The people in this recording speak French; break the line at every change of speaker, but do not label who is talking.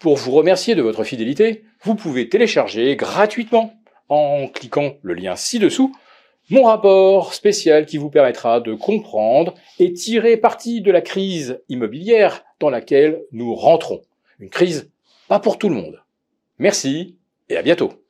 Pour vous remercier de votre fidélité, vous pouvez télécharger gratuitement, en cliquant le lien ci-dessous, mon rapport spécial qui vous permettra de comprendre et tirer parti de la crise immobilière dans laquelle nous rentrons. Une crise pas pour tout le monde. Merci et à bientôt.